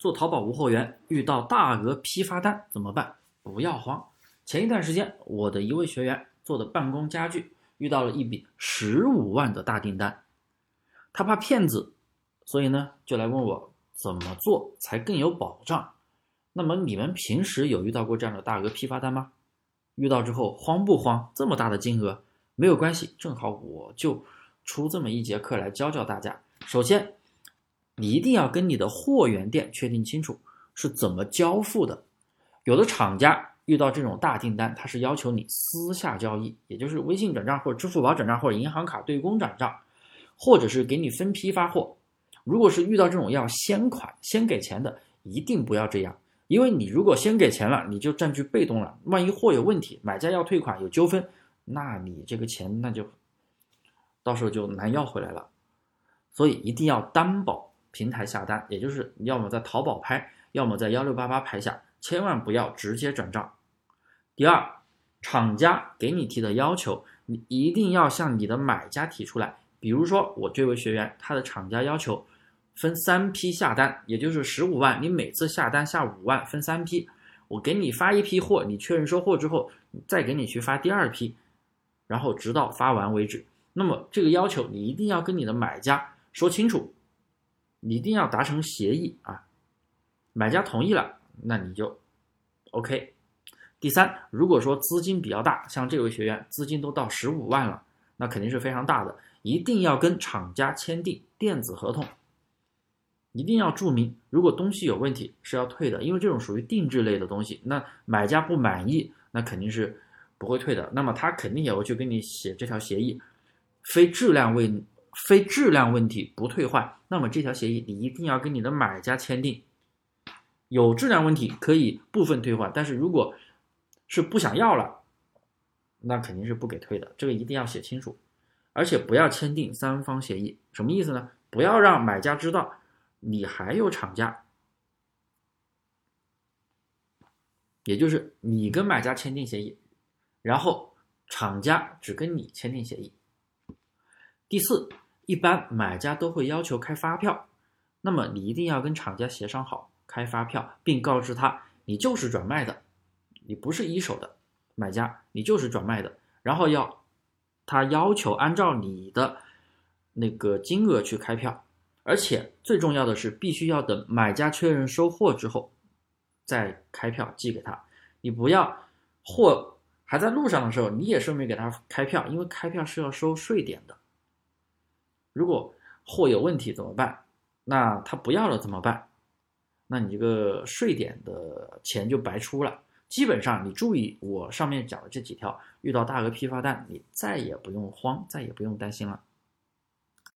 做淘宝无货源遇到大额批发单怎么办？不要慌。前一段时间，我的一位学员做的办公家具遇到了一笔十五万的大订单，他怕骗子，所以呢就来问我怎么做才更有保障。那么你们平时有遇到过这样的大额批发单吗？遇到之后慌不慌？这么大的金额没有关系，正好我就出这么一节课来教教大家。首先。你一定要跟你的货源店确定清楚是怎么交付的。有的厂家遇到这种大订单，他是要求你私下交易，也就是微信转账或者支付宝转账或者银行卡对公转账，或者是给你分批发货。如果是遇到这种要先款先给钱的，一定不要这样，因为你如果先给钱了，你就占据被动了。万一货有问题，买家要退款有纠纷，那你这个钱那就到时候就难要回来了。所以一定要担保。平台下单，也就是要么在淘宝拍，要么在幺六八八拍下，千万不要直接转账。第二，厂家给你提的要求，你一定要向你的买家提出来。比如说，我这位学员，他的厂家要求分三批下单，也就是十五万，你每次下单下五万，分三批。我给你发一批货，你确认收货之后，再给你去发第二批，然后直到发完为止。那么这个要求，你一定要跟你的买家说清楚。你一定要达成协议啊，买家同意了，那你就 OK。第三，如果说资金比较大，像这位学员资金都到十五万了，那肯定是非常大的，一定要跟厂家签订电子合同，一定要注明，如果东西有问题是要退的，因为这种属于定制类的东西，那买家不满意，那肯定是不会退的，那么他肯定也会去跟你写这条协议，非质量为。非质量问题不退换，那么这条协议你一定要跟你的买家签订。有质量问题可以部分退换，但是如果是不想要了，那肯定是不给退的。这个一定要写清楚，而且不要签订三方协议。什么意思呢？不要让买家知道你还有厂家，也就是你跟买家签订协议，然后厂家只跟你签订协议。第四，一般买家都会要求开发票，那么你一定要跟厂家协商好开发票，并告知他你就是转卖的，你不是一手的买家，你就是转卖的。然后要他要求按照你的那个金额去开票，而且最重要的是，必须要等买家确认收货之后再开票寄给他。你不要货还在路上的时候，你也顺便给他开票，因为开票是要收税点的。如果货有问题怎么办？那他不要了怎么办？那你这个税点的钱就白出了。基本上你注意我上面讲的这几条，遇到大额批发单，你再也不用慌，再也不用担心了。